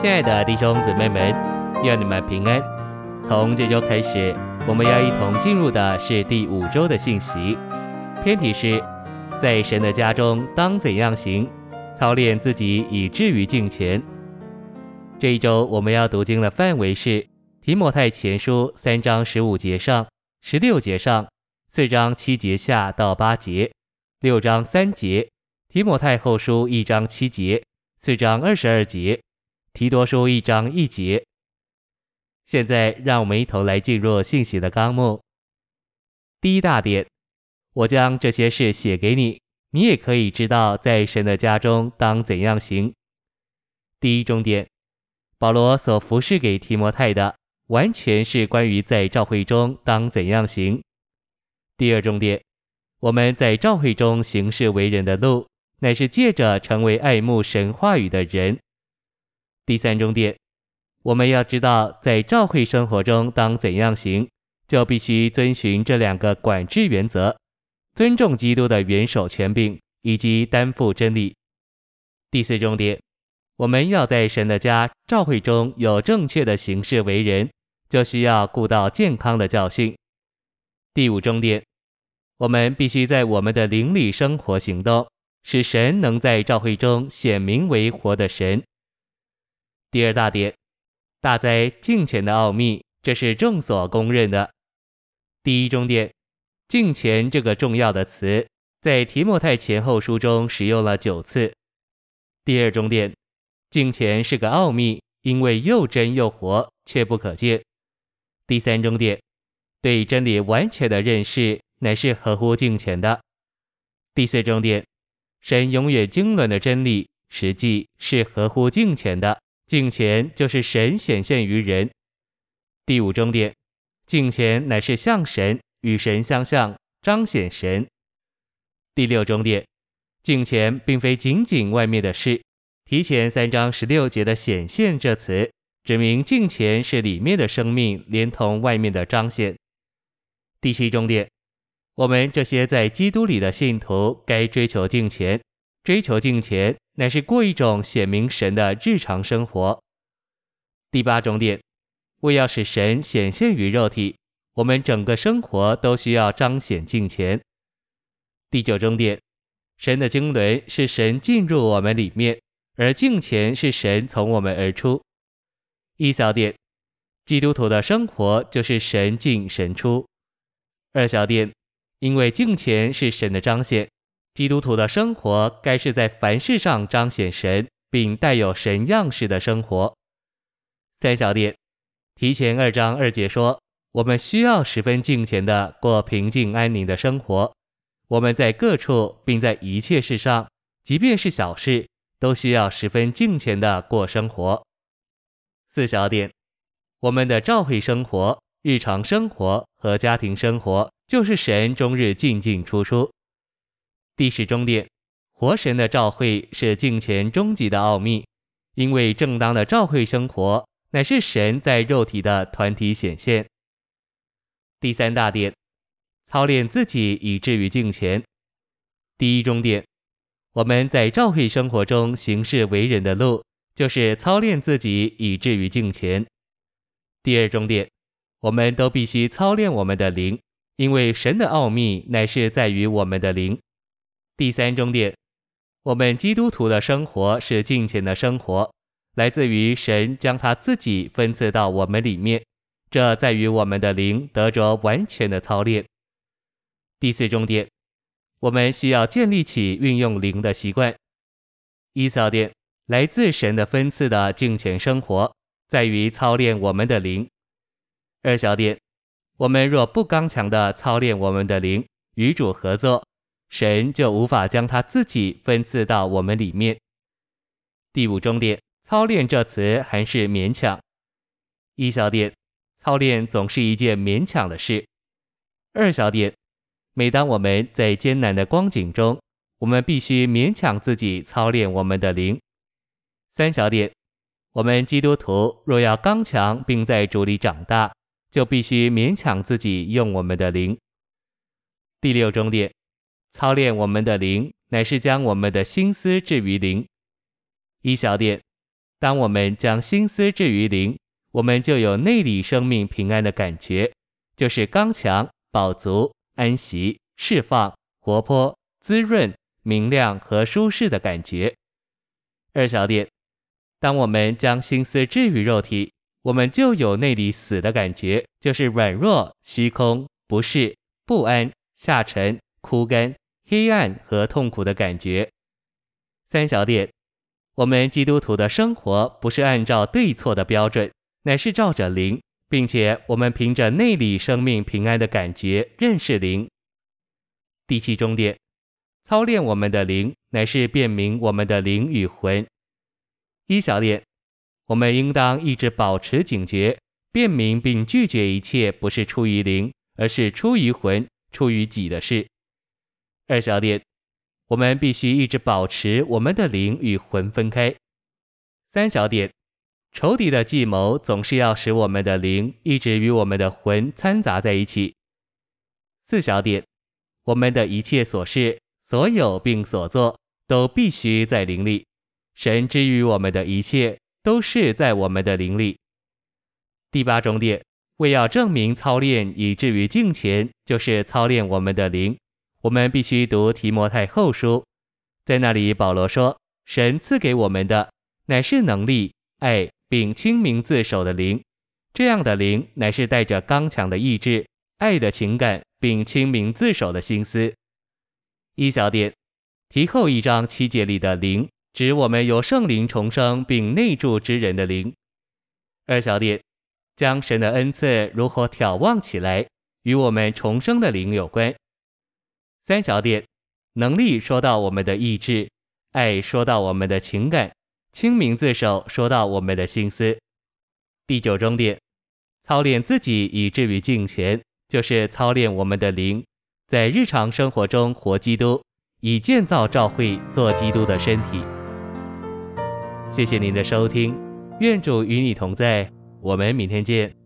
亲爱的弟兄姊妹们，愿你们平安。从这周开始，我们要一同进入的是第五周的信息。篇题是在神的家中当怎样行，操练自己以至于敬虔。这一周我们要读经的范围是提摩太前书三章十五节上、十六节上、四章七节下到八节、六章三节、提摩太后书一章七节、四章二十二节。提多书一章一节。现在让我们一同来进入信息的纲目。第一大点，我将这些事写给你，你也可以知道在神的家中当怎样行。第一重点，保罗所服侍给提摩太的，完全是关于在教会中当怎样行。第二重点，我们在教会中行事为人的路，乃是借着成为爱慕神话语的人。第三重点，我们要知道，在教会生活中当怎样行，就必须遵循这两个管制原则：尊重基督的元首权柄，以及担负真理。第四重点，我们要在神的家教会中有正确的行事为人，就需要顾到健康的教训。第五重点，我们必须在我们的邻里生活行动，使神能在教会中显明为活的神。第二大点，大哉敬虔的奥秘，这是众所公认的。第一终点，敬虔这个重要的词，在提摩太前后书中使用了九次。第二终点，敬虔是个奥秘，因为又真又活，却不可见。第三终点，对真理完全的认识，乃是合乎敬虔的。第四终点，神永远经纶的真理，实际是合乎敬虔的。敬虔就是神显现于人。第五重点，敬虔乃是向神与神相像，彰显神。第六重点，敬虔并非仅仅外面的事。提前三章十六节的显现这词，指明敬虔是里面的生命，连同外面的彰显。第七重点，我们这些在基督里的信徒该追求敬虔。追求敬虔，乃是过一种显明神的日常生活。第八重点，为要使神显现于肉体，我们整个生活都需要彰显敬虔。第九重点，神的经纶是神进入我们里面，而敬虔是神从我们而出。一小点，基督徒的生活就是神进神出。二小点，因为敬虔是神的彰显。基督徒的生活该是在凡事上彰显神，并带有神样式的生活。三小点，提前二章二节说，我们需要十分敬虔的过平静安宁的生活。我们在各处，并在一切事上，即便是小事，都需要十分敬虔的过生活。四小点，我们的教会生活、日常生活和家庭生活，就是神终日进进出出。第十终点，活神的召会是敬虔终极的奥秘，因为正当的召会生活乃是神在肉体的团体显现。第三大点，操练自己以至于敬虔。第一终点，我们在教会生活中行事为人的路，就是操练自己以至于敬虔。第二终点，我们都必须操练我们的灵，因为神的奥秘乃是在于我们的灵。第三重点，我们基督徒的生活是敬虔的生活，来自于神将他自己分赐到我们里面，这在于我们的灵得着完全的操练。第四重点，我们需要建立起运用灵的习惯。一小点，来自神的分赐的敬虔生活，在于操练我们的灵。二小点，我们若不刚强的操练我们的灵，与主合作。神就无法将他自己分赐到我们里面。第五重点，操练这词还是勉强。一小点，操练总是一件勉强的事。二小点，每当我们在艰难的光景中，我们必须勉强自己操练我们的灵。三小点，我们基督徒若要刚强并在主里长大，就必须勉强自己用我们的灵。第六重点。操练我们的灵，乃是将我们的心思置于灵。一小点，当我们将心思置于灵，我们就有内里生命平安的感觉，就是刚强、饱足、安息、释放、活泼、滋润、明亮和舒适的感觉。二小点，当我们将心思置于肉体，我们就有内里死的感觉，就是软弱、虚空、不适、不安、下沉、枯干、黑暗和痛苦的感觉。三小点，我们基督徒的生活不是按照对错的标准，乃是照着灵，并且我们凭着内里生命平安的感觉认识灵。第七中点，操练我们的灵，乃是辨明我们的灵与魂。一小点。我们应当一直保持警觉，辨明并拒绝一切不是出于灵，而是出于魂、出于己的事。二小点，我们必须一直保持我们的灵与魂分开。三小点，仇敌的计谋总是要使我们的灵一直与我们的魂掺杂在一起。四小点，我们的一切琐事、所有并所做，都必须在灵里。神之于我们的一切。都是在我们的灵里。第八重点，为要证明操练以至于敬虔，就是操练我们的灵。我们必须读提摩太后书，在那里保罗说，神赐给我们的乃是能力、爱并清明自守的灵。这样的灵乃是带着刚强的意志、爱的情感并清明自守的心思。一小点，提后一章七节里的灵。指我们有圣灵重生并内住之人的灵。二小点，将神的恩赐如何眺望起来，与我们重生的灵有关。三小点，能力说到我们的意志，爱说到我们的情感，清明自守说到我们的心思。第九重点，操练自己以至于敬虔，就是操练我们的灵，在日常生活中活基督，以建造教会做基督的身体。谢谢您的收听，愿主与你同在，我们明天见。